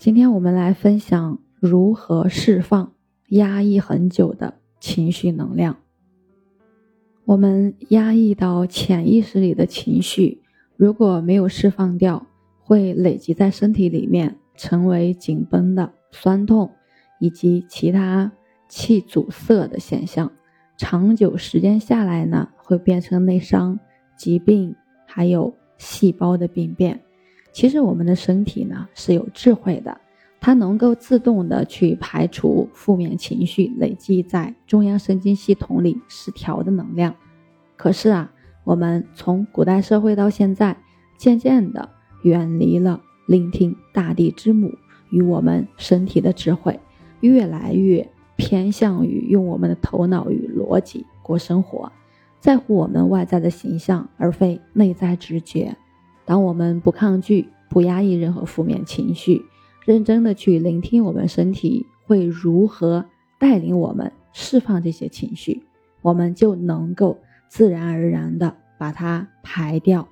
今天我们来分享如何释放压抑很久的情绪能量。我们压抑到潜意识里的情绪，如果没有释放掉，会累积在身体里面，成为紧绷的酸痛以及其他气阻塞的现象。长久时间下来呢，会变成内伤、疾病，还有细胞的病变。其实我们的身体呢是有智慧的，它能够自动的去排除负面情绪累积在中央神经系统里失调的能量。可是啊，我们从古代社会到现在，渐渐的远离了聆听大地之母与我们身体的智慧，越来越。偏向于用我们的头脑与逻辑过生活，在乎我们外在的形象，而非内在直觉。当我们不抗拒、不压抑任何负面情绪，认真的去聆听我们身体会如何带领我们释放这些情绪，我们就能够自然而然的把它排掉。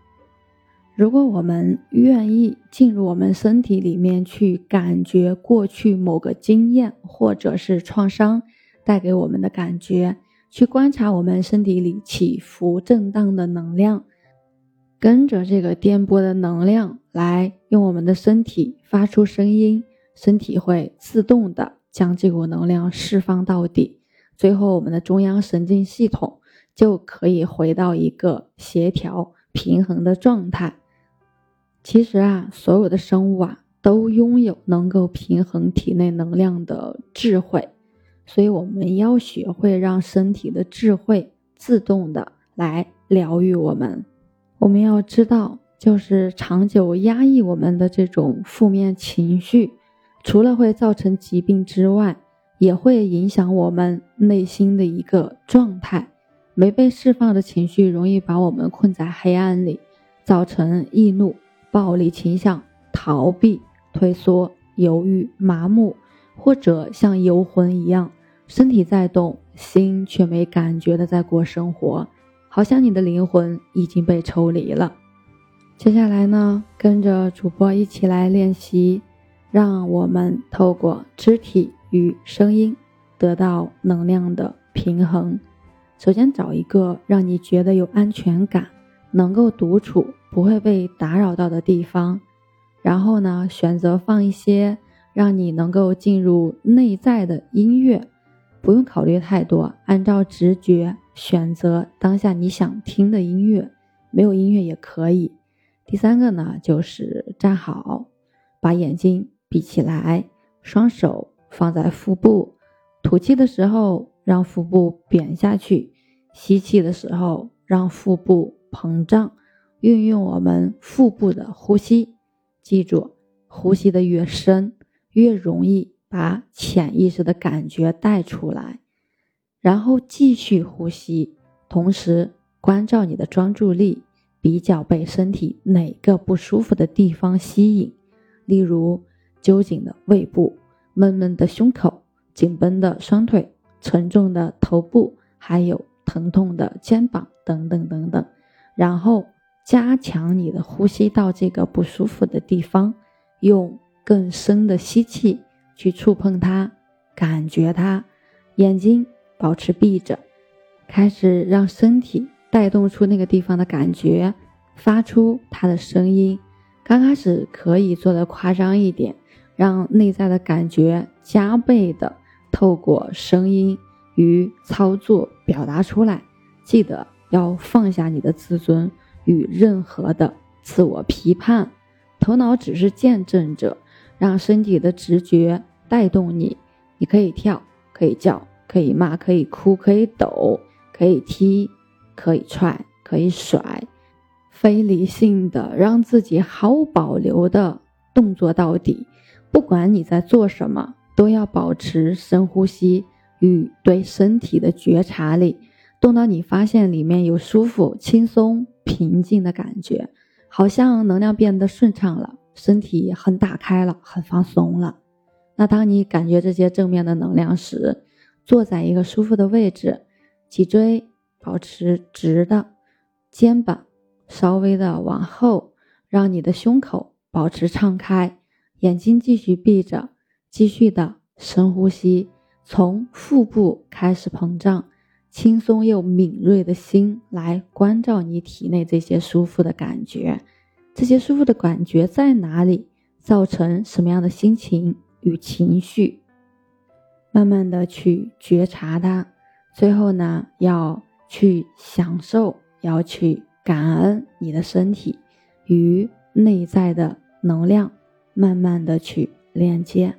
如果我们愿意进入我们身体里面去感觉过去某个经验或者是创伤带给我们的感觉，去观察我们身体里起伏震荡的能量，跟着这个颠簸的能量来用我们的身体发出声音，身体会自动的将这股能量释放到底，最后我们的中央神经系统就可以回到一个协调平衡的状态。其实啊，所有的生物啊都拥有能够平衡体内能量的智慧，所以我们要学会让身体的智慧自动的来疗愈我们。我们要知道，就是长久压抑我们的这种负面情绪，除了会造成疾病之外，也会影响我们内心的一个状态。没被释放的情绪，容易把我们困在黑暗里，造成易怒。暴力倾向、逃避、退缩、犹豫、麻木，或者像游魂一样，身体在动，心却没感觉的在过生活，好像你的灵魂已经被抽离了。接下来呢，跟着主播一起来练习，让我们透过肢体与声音得到能量的平衡。首先找一个让你觉得有安全感。能够独处不会被打扰到的地方，然后呢，选择放一些让你能够进入内在的音乐，不用考虑太多，按照直觉选择当下你想听的音乐，没有音乐也可以。第三个呢，就是站好，把眼睛闭起来，双手放在腹部，吐气的时候让腹部扁下去，吸气的时候让腹部。膨胀，运用我们腹部的呼吸，记住，呼吸的越深，越容易把潜意识的感觉带出来。然后继续呼吸，同时关照你的专注力，比较被身体哪个不舒服的地方吸引，例如揪紧的胃部、闷闷的胸口、紧绷的双腿、沉重的头部，还有疼痛的肩膀等等等等。然后加强你的呼吸到这个不舒服的地方，用更深的吸气去触碰它，感觉它。眼睛保持闭着，开始让身体带动出那个地方的感觉，发出它的声音。刚开始可以做的夸张一点，让内在的感觉加倍的透过声音与操作表达出来。记得。要放下你的自尊与任何的自我批判，头脑只是见证者，让身体的直觉带动你。你可以跳，可以叫，可以骂，可以哭，可以抖，可以踢，可以踹，可以甩，非理性的让自己毫无保留的动作到底。不管你在做什么，都要保持深呼吸与对身体的觉察力。动到你发现里面有舒服、轻松、平静的感觉，好像能量变得顺畅了，身体很打开了，很放松了。那当你感觉这些正面的能量时，坐在一个舒服的位置，脊椎保持直的，肩膀稍微的往后，让你的胸口保持敞开，眼睛继续闭着，继续的深呼吸，从腹部开始膨胀，轻松又敏锐的心来关照你体内这些舒服的感觉。这些舒服的感觉在哪里？造成什么样的心情与情绪？慢慢的去觉察它，最后呢，要去享受，要去感恩你的身体与内在的能量，慢慢的去链接。